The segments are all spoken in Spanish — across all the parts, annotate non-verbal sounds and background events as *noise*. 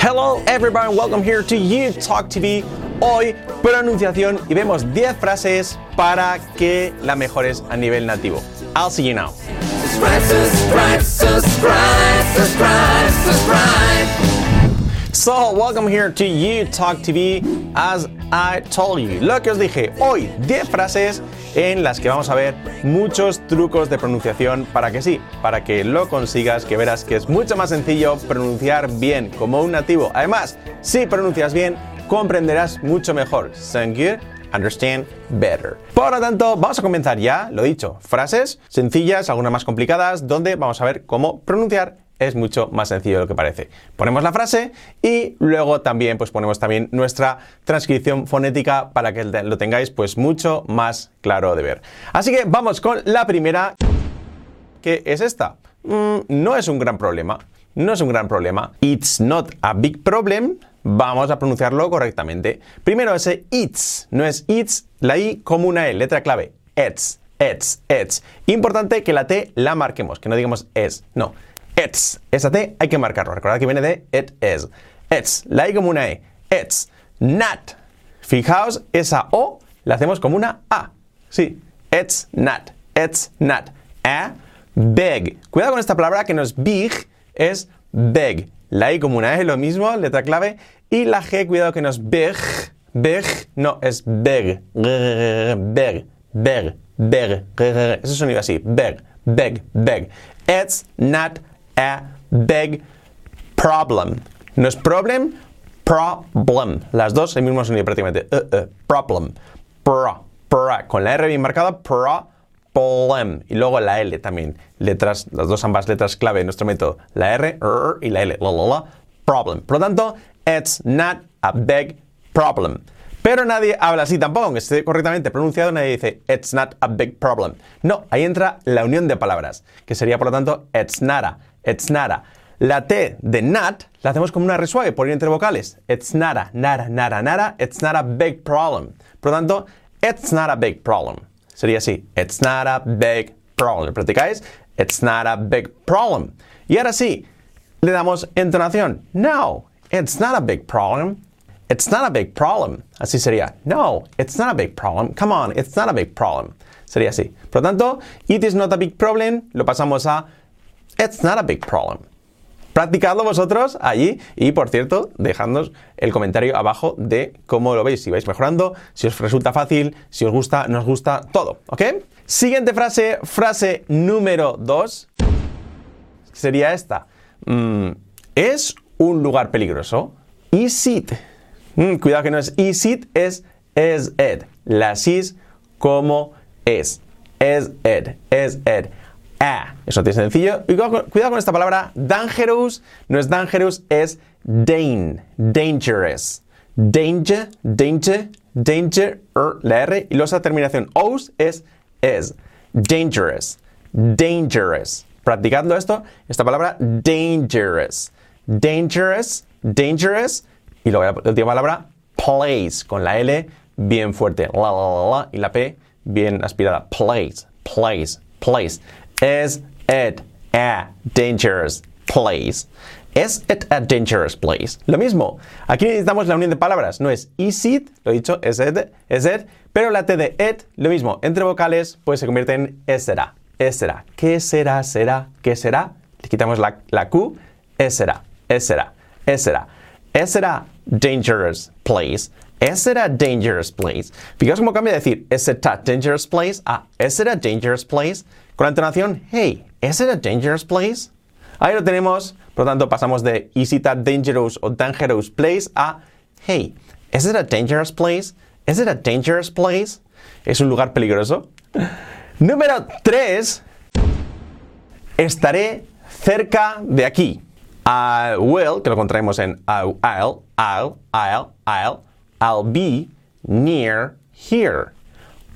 Hello everybody, welcome here to You Talk TV. Hoy pronunciación y vemos 10 frases para que la mejores a nivel nativo. I'll see you now. Subscribe, subscribe, subscribe. So, welcome here to You Talk TV. As I told you, lo que os dije, hoy 10 frases en las que vamos a ver muchos trucos de pronunciación para que sí, para que lo consigas, que verás que es mucho más sencillo pronunciar bien como un nativo. Además, si pronuncias bien, comprenderás mucho mejor. You. Understand better. Por lo tanto, vamos a comenzar ya, lo dicho, frases sencillas, algunas más complicadas, donde vamos a ver cómo pronunciar es mucho más sencillo de lo que parece. Ponemos la frase y luego también pues ponemos también nuestra transcripción fonética para que lo tengáis pues mucho más claro de ver. Así que vamos con la primera que es esta. Mm, no es un gran problema. No es un gran problema. It's not a big problem. Vamos a pronunciarlo correctamente. Primero ese it's, no es it's, la i como una e, letra clave. It's, it's, it's. Importante que la t la marquemos, que no digamos es, no. It's. Esa T hay que marcarlo. Recordad que viene de it is. It's. La I como una E. It's. Not. Fijaos, esa O la hacemos como una A. Sí. It's not. It's not. A. Beg. Cuidado con esta palabra que no es big, es beg. La I como una E, lo mismo, letra clave. Y la G, cuidado que no es big. Big, no, es beg. Beg. Beg. Beg. Ese sonido así. Beg. Beg. Beg. It's not a big problem. No es problem, problem. Las dos el mismo sonido prácticamente. Uh, uh, problem. Pro, pro. Con la R bien marcada, problem. Y luego la L también. Letras, las dos ambas letras clave en nuestro método. La R y la L. La, la, la, problem. Por lo tanto, it's not a big problem. Pero nadie habla así tampoco, aunque esté correctamente pronunciado, nadie dice it's not a big problem. No, ahí entra la unión de palabras, que sería por lo tanto it's not a. It's nada. La T de not la hacemos como una R suave por ir entre vocales. It's nada, nada, nada, nada. It's not a big problem. Por lo tanto, it's not a big problem. Sería así. It's not a big problem. ¿Practicáis? It's not a big problem. Y ahora sí, le damos entonación. No, it's not a big problem. It's not a big problem. Así sería. No, it's not a big problem. Come on, it's not a big problem. Sería así. Por lo tanto, it is not a big problem. Lo pasamos a It's not a big problem. Practicadlo vosotros allí y, por cierto, dejadnos el comentario abajo de cómo lo veis, si vais mejorando, si os resulta fácil, si os gusta, nos gusta, todo, ¿ok? Siguiente frase, frase número 2, sería esta. Mm, ¿Es un lugar peligroso? Is it? Mm, cuidado que no es is it, es is it. La sis como es. Es it, es it. A. Eso tiene sencillo. Cuidado con esta palabra dangerous. No es dangerous, es dain. Dangerous. Danger, danger, danger, er, la R. Y luego esa terminación os es es. Dangerous. Dangerous. Practicando esto, esta palabra dangerous. Dangerous, dangerous. Y luego la última palabra place. Con la L bien fuerte. La, la, la, la. Y la P bien aspirada. Place, place, place. Is it a dangerous place? Is it a dangerous place? Lo mismo. Aquí necesitamos la unión de palabras. No es is it, lo he dicho, is it, is it, pero la T de it, lo mismo. Entre vocales, pues se convierte en es será. Es será. ¿Qué será? ¿Será? ¿Qué será? Le quitamos la, la Q. Es será. Es será. Es será. Es será dangerous place. Is it a dangerous place? Fijaos cómo cambia de decir, is it a dangerous place? a is it a dangerous place? Con la entonación, hey, is it a dangerous place? Ahí lo tenemos, por lo tanto pasamos de is it a dangerous o dangerous place a hey, is it a dangerous place? Is it a dangerous place? ¿Es un lugar peligroso? *laughs* Número 3. Estaré cerca de aquí. I will, que lo contraemos en I'll, I'll, I'll, I'll, I'll I'll be near here.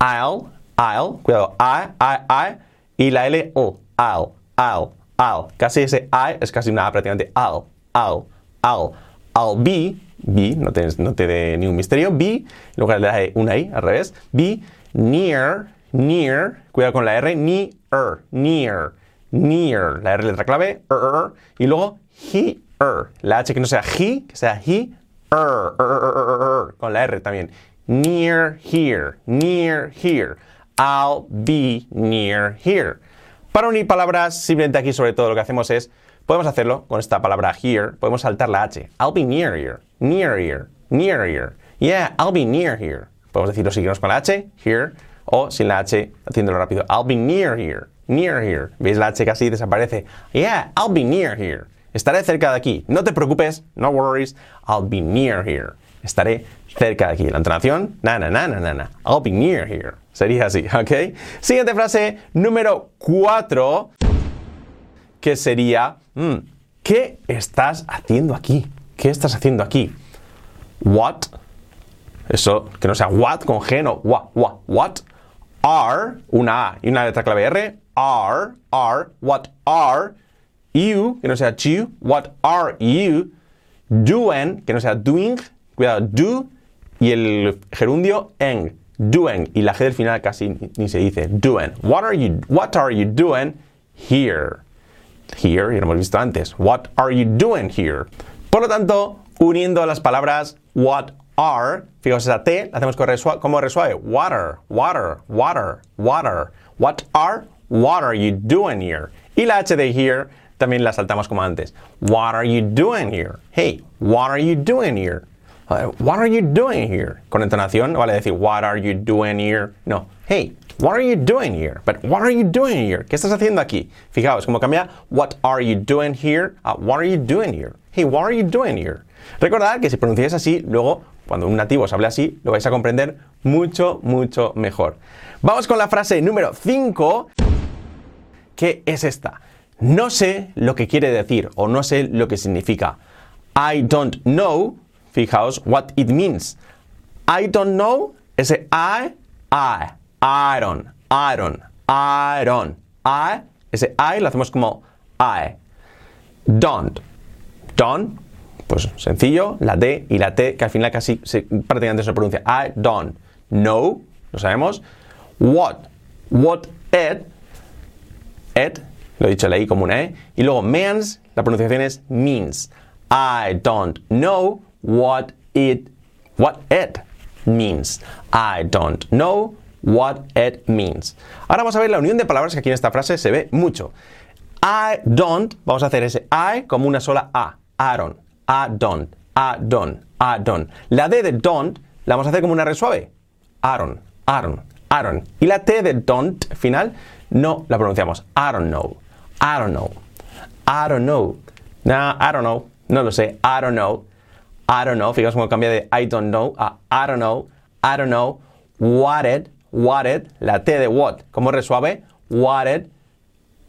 I'll, I'll, cuidado, I, I, I, y la L, O, I'll, I'll, I'll. Casi ese I es casi una A prácticamente. I'll, I'll, I'll. I'll be, be, no te, no te dé ningún misterio, be, en lugar de la una I, al revés, be near, near, cuidado con la R, near, near, near, la R letra clave, er, er, er y luego here, er. La H que no sea he, que sea he, er, er, er, er, er, er, con la R también. Near here, near here. I'll be near here. Para unir palabras, simplemente aquí sobre todo lo que hacemos es, podemos hacerlo con esta palabra here, podemos saltar la H. I'll be near here, near here, near here. Yeah, I'll be near here. Podemos decirlo si con la H, here, o sin la H, haciéndolo rápido. I'll be near here, near here. ¿Veis la H casi desaparece? Yeah, I'll be near here. Estaré cerca de aquí. No te preocupes, no worries, I'll be near here. Estaré cerca de aquí. La entonación, na, na, na, na, na, na. I'll be near here. Sería así, *laughs* ¿ok? Siguiente frase, número 4, que sería, mm, ¿qué estás haciendo aquí? ¿Qué estás haciendo aquí? What? Eso, que no sea what con G, what, what, what? Are, una A y una letra clave R, are, are, what are you, que no sea you, what are you doing, que no sea doing, cuidado, do, y el gerundio en, doing, y la G del final casi ni, se dice, doing. What are you, what are you doing here? Here, ya lo hemos visto antes. What are you doing here? Por lo tanto, uniendo las palabras what are, fijaos esa T, la hacemos como resuave. Water, water, water, water. What are, what are you doing here? Y la H de here también la saltamos como antes. What are you doing here? Hey, what are you doing here? What are you doing here? Con entonación, vale decir what are you doing here? No. Hey, what are you doing here? But what are you doing here? ¿Qué estás haciendo aquí? Fijaos cómo cambia what are you doing here a what are you doing here? Hey, what are you doing here? Recordad que si pronunciáis así, luego cuando un nativo os hable así, lo vais a comprender mucho, mucho mejor. Vamos con la frase número 5, que es esta. No sé lo que quiere decir o no sé lo que significa. I don't know, fijaos, what it means. I don't know, ese I, I, I don't, I don't, I don't, I, ese I lo hacemos como I. Don't, don't, pues sencillo, la D y la T que al final casi se, prácticamente se pronuncia. I don't know, lo sabemos. What, what it, it, lo he dicho la I como una E. Y luego means, la pronunciación es means. I don't know what it, what it means. I don't know what it means. Ahora vamos a ver la unión de palabras que aquí en esta frase se ve mucho. I don't, vamos a hacer ese I como una sola A. Don't, I don't, I don't, I don't. La D de don't la vamos a hacer como una R suave. Don't, I don't. Y la T de don't final no la pronunciamos. I don't know, I don't know, I don't know. Nah, I don't know, no lo sé. I don't know, I don't know. Fijaos cómo cambia de I don't know a I don't know, I don't know. What it, what it, la T de what, como R suave. What it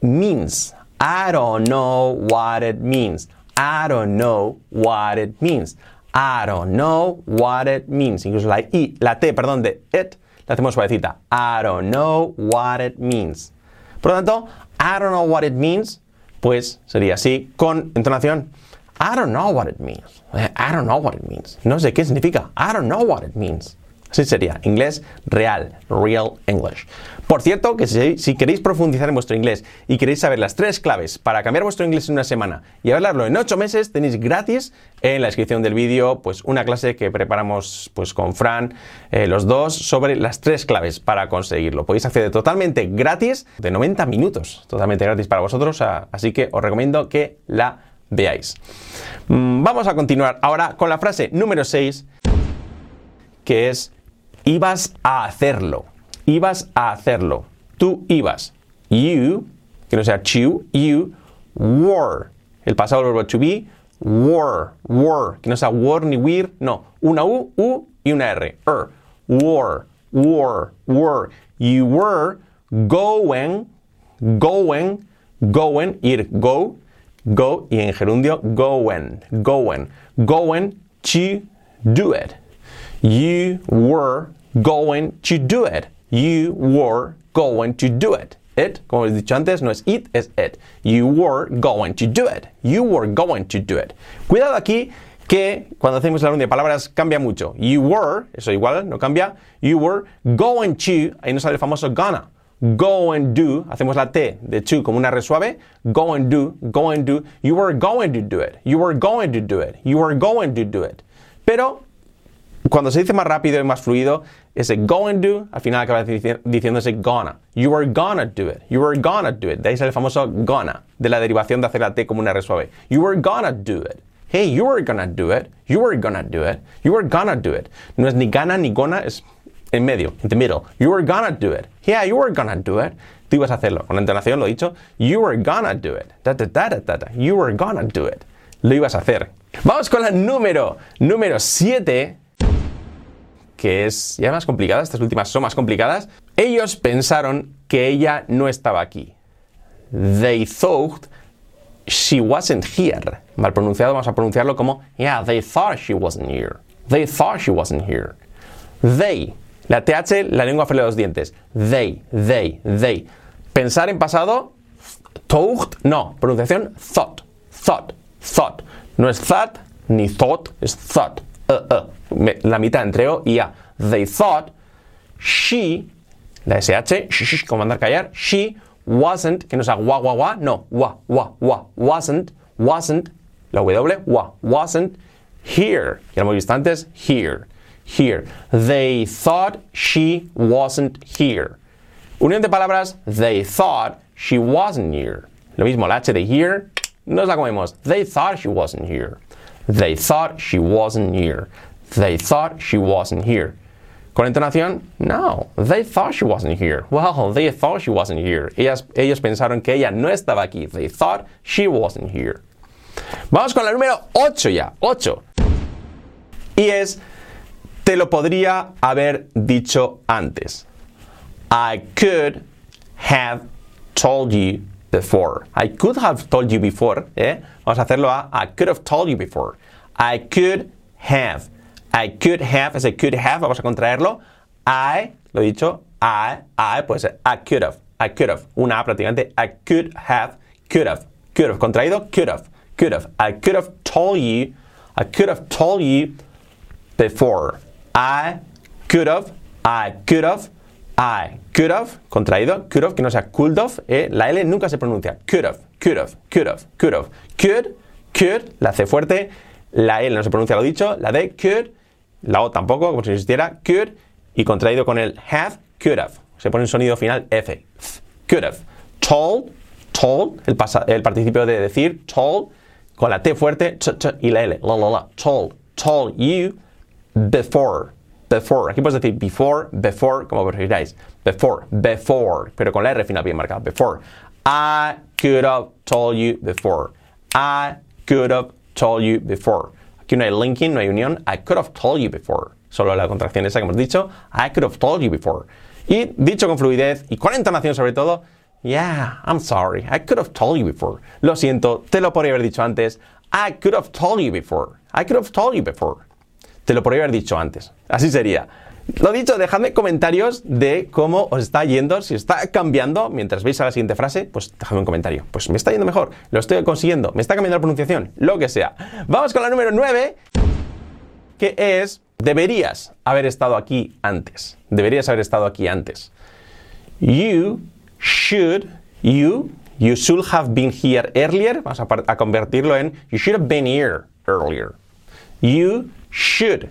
means. I don't know what it means. I don't know what it means. I don't know what it means. Incluso la I, la T, perdón, de it, la hacemos suavecita. I don't know what it means. Por lo tanto, I don't know what it means, pues sería así con entonación. I don't know what it means. I don't know what it means. No sé qué significa. I don't know what it means. Así sería, inglés real, real English. Por cierto, que si, queréis profundizar en vuestro inglés y queréis saber las tres claves para cambiar vuestro inglés en una semana y hablarlo en ocho meses, tenéis gratis en la descripción del vídeo pues una clase que preparamos pues con Fran, eh, los dos, sobre las tres claves para conseguirlo. Podéis acceder totalmente gratis, de 90 minutos, totalmente gratis para vosotros, así que os recomiendo que la veáis. Mm, vamos a continuar ahora con la frase número 6, que es ibas a hacerlo. Ibas a hacerlo. Tú ibas. You, que no sea you, you were. El pasado del verbo to be, were, were. Que no sea were ni were, no. Una U, U y una R. Er. Were, were, were. You were going, going, going, ir, go, go, y en gerundio, going, going, going to do it. You were going to do it. You were going to do it. It, como he dicho antes, no es it, es it. You were going to do it. You were going to do it. Cuidado aquí que cuando hacemos la unión de palabras cambia mucho. You were, eso igual, no cambia. You were going to, ahí nos sale el famoso gonna. Go and do, hacemos la T de to como una R suave, go and do, go and do, you were going to do it, you were going to do it, you were going to do it. Pero cuando se dice más rápido y más fluido, ese go and do al final acaba dici- diciéndose gonna. You were gonna do it. You were gonna do it. De ahí sale el famoso gonna, de la derivación de hacer la T como una R suave. You were gonna do it. Hey, you were gonna do it. You were gonna do it. You were gonna do it. No es ni gana ni gonna, es en medio, in the middle. You were gonna do it. Yeah, you were gonna do it. Tú ibas a hacerlo. Con la entonación lo he dicho. You were gonna do it. Da, da, da. You were gonna do it. Lo ibas a hacer. Vamos con la número, número 7 que es ya más complicada, estas últimas son más complicadas, ellos pensaron que ella no estaba aquí. They thought she wasn't here. Mal pronunciado, vamos a pronunciarlo como, yeah, they thought she wasn't here. They thought she wasn't here. They, la TH, la lengua de los dientes. They, they, they. Pensar en pasado, thought, no, pronunciación thought, thought, thought. No es that ni thought, es thought. Uh, uh. La mitad entre O y A. They thought she, la SH, sh, sh, como mandar callar, she wasn't, que no sea gua, gua, gua, no, wa, wa, wa, wasn't, wasn't, la W, wa, wasn't here. Ya lo hemos visto antes, here, here. They thought she wasn't here. Unión de palabras, they thought she wasn't here. Lo mismo, la H de here, nos la comemos. They thought she wasn't here. They thought she wasn't here. They thought she wasn't here. Con entonación, no, they thought she wasn't here. Well, they thought she wasn't here. Ellas, ellos pensaron que ella no estaba aquí. They thought she wasn't here. Vamos con la número 8 ya, 8. Y es, te lo podría haber dicho antes. I could have told you before. I could have told you before. ¿eh? Vamos a hacerlo a I could have told you before. I could have. I could have, ese could have, vamos a contraerlo. I, lo he dicho, I, I, puede ser I could have. I could have. Una A prácticamente. I could have, could have. Could have. Contraído, could have. Could have. I could have told you, I could have told you before. I could have, I could have, I could have, contraído, could have, que no sea could have, eh, la L nunca se pronuncia. Could have, could have, could have, could have. Could, could, la C fuerte, la L no se pronuncia lo dicho, la D, could, la O tampoco, como si no existiera, could, y contraído con el have, could have. Se pone un sonido final F. Could have. Told, told, el, el participio de decir, told, con la T fuerte, ch, ch, y la L, la, la, la, told, told you before, before. Aquí puedes decir before, before, como prefiráis. Before, before, pero con la R final bien marcada. Before. I could have told you before. I could have told you before. Aquí no hay linking, no hay unión. I could have told you before. Solo la contracción esa que hemos dicho. I could have told you before. Y dicho con fluidez y con entonación sobre todo. Yeah, I'm sorry. I could have told you before. Lo siento, te lo podría haber dicho antes. I could have told you before. I could have told you before. Te lo podría haber dicho antes. Así sería. Lo dicho, dejadme comentarios de cómo os está yendo, si está cambiando mientras veis a la siguiente frase, pues dejadme un comentario. Pues me está yendo mejor, lo estoy consiguiendo, me está cambiando la pronunciación, lo que sea. Vamos con la número 9, que es deberías haber estado aquí antes. Deberías haber estado aquí antes. You should, you, you should have been here earlier. Vamos a, a convertirlo en you should have been here earlier. You should.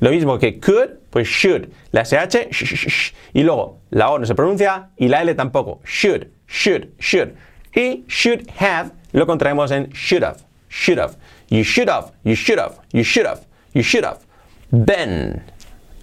Lo mismo que could, pues should. La SH, sh, sh, y luego la O no se pronuncia y la L tampoco. Should, should, should. Y should have lo contraemos en should have, should have. You should have, you should have, you should have, you should have. Been.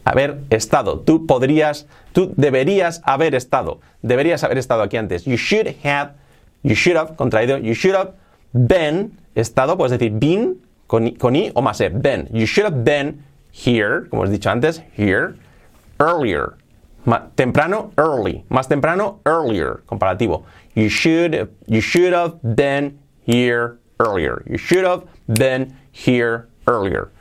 Haber estado. Tú podrías, tú deberías haber estado. Deberías haber estado aquí antes. You should have, you should have, contraído, you should have been, estado, puedes decir been, con, con i o más e, been. You should have been here, como os he dicho antes, here, earlier. Temprano, early. Más temprano, earlier. Comparativo. You should, you should have been here earlier. You should have been here earlier.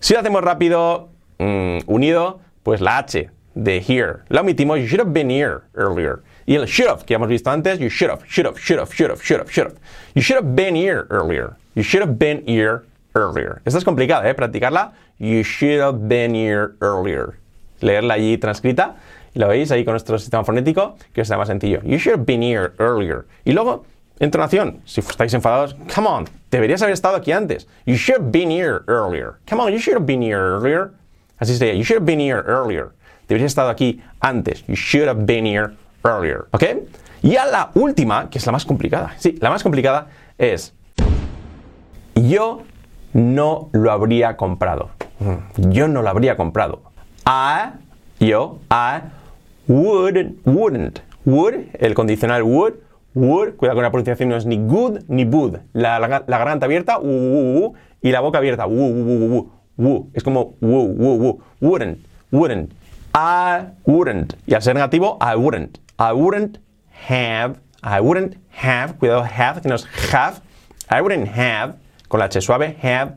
Si lo hacemos rápido, mm, unido, pues la H de here. La omitimos, you should have been here earlier. Y el should have, que hemos visto antes, you should have, should have, should have, should have, should have, should have. You should have been here earlier. You should have been here earlier. Esta es complicada, ¿eh? Practicarla. You should have been here earlier. Leerla allí transcrita y lo veis ahí con nuestro sistema fonético, que será más sencillo. You should have been here earlier. Y luego, entonación. Si estáis enfadados, come on, deberías haber estado aquí antes. You should have been here earlier. Come on, you should have been here earlier. Así sería, you should have been here earlier. Deberías estado aquí antes. You should have been here earlier. ¿Ok? Y a la última, que es la más complicada. Sí, la más complicada es yo no lo habría comprado. Yo no lo habría comprado. I, yo, I wouldn't, wouldn't. Would, el condicional would, would, cuidado con la pronunciación, no es ni good ni would. La, la- garganta abierta, uh, uh, uh, y la boca abierta. Es como. Wouldn't, wouldn't. I wouldn't. Y al ser negativo, I wouldn't. I wouldn't have, I wouldn't have, cuidado, have, que no es have. I wouldn't have, con la H suave, have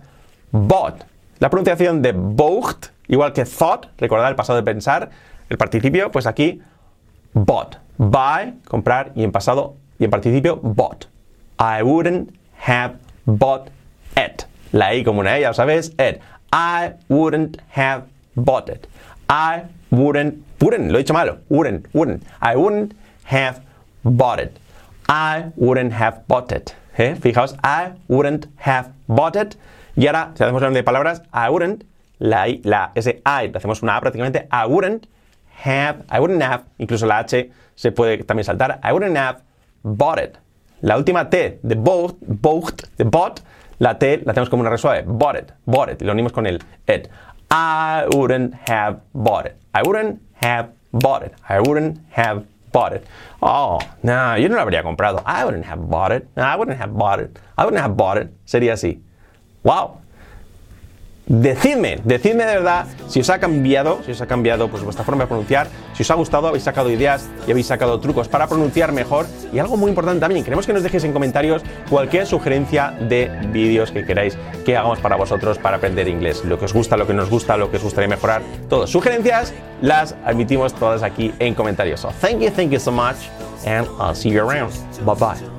bought. La pronunciación de bought, igual que thought, recordad el pasado de pensar, el participio, pues aquí bought. Buy, comprar, y en pasado y en participio, bought. I wouldn't have bought it. La I como una E, ya lo sabes, it. I wouldn't have bought it. I wouldn't, wouldn't, lo he dicho malo, wouldn't, wouldn't. I wouldn't have bought it. I wouldn't have bought it. ¿Eh? Fijaos, I wouldn't have bought it. Y ahora, si hacemos orden de palabras, I wouldn't, la, I- la ese I, hacemos una A prácticamente, I wouldn't have, I wouldn't have, incluso la H se puede también saltar, I wouldn't have bought it. La última T de bought, bought, de bought, la T la tenemos como una R suave, bought it, bought it, y lo unimos con el it. I wouldn't have bought it. I wouldn't have bought it. I wouldn't have bought it. Oh, no, yo no lo habría comprado. I wouldn't have bought it. No, I wouldn't have bought it. I wouldn't have bought it. Sería así. Wow. Decidme, decidme de verdad si os ha cambiado, si os ha cambiado pues, vuestra forma de pronunciar, si os ha gustado, habéis sacado ideas y habéis sacado trucos para pronunciar mejor. Y algo muy importante también, queremos que nos dejéis en comentarios cualquier sugerencia de vídeos que queráis que hagamos para vosotros para aprender inglés. Lo que os gusta, lo que nos gusta, lo que os gustaría mejorar, todas sugerencias las admitimos todas aquí en comentarios. So thank you, thank you so much, and I'll see you around. Bye bye.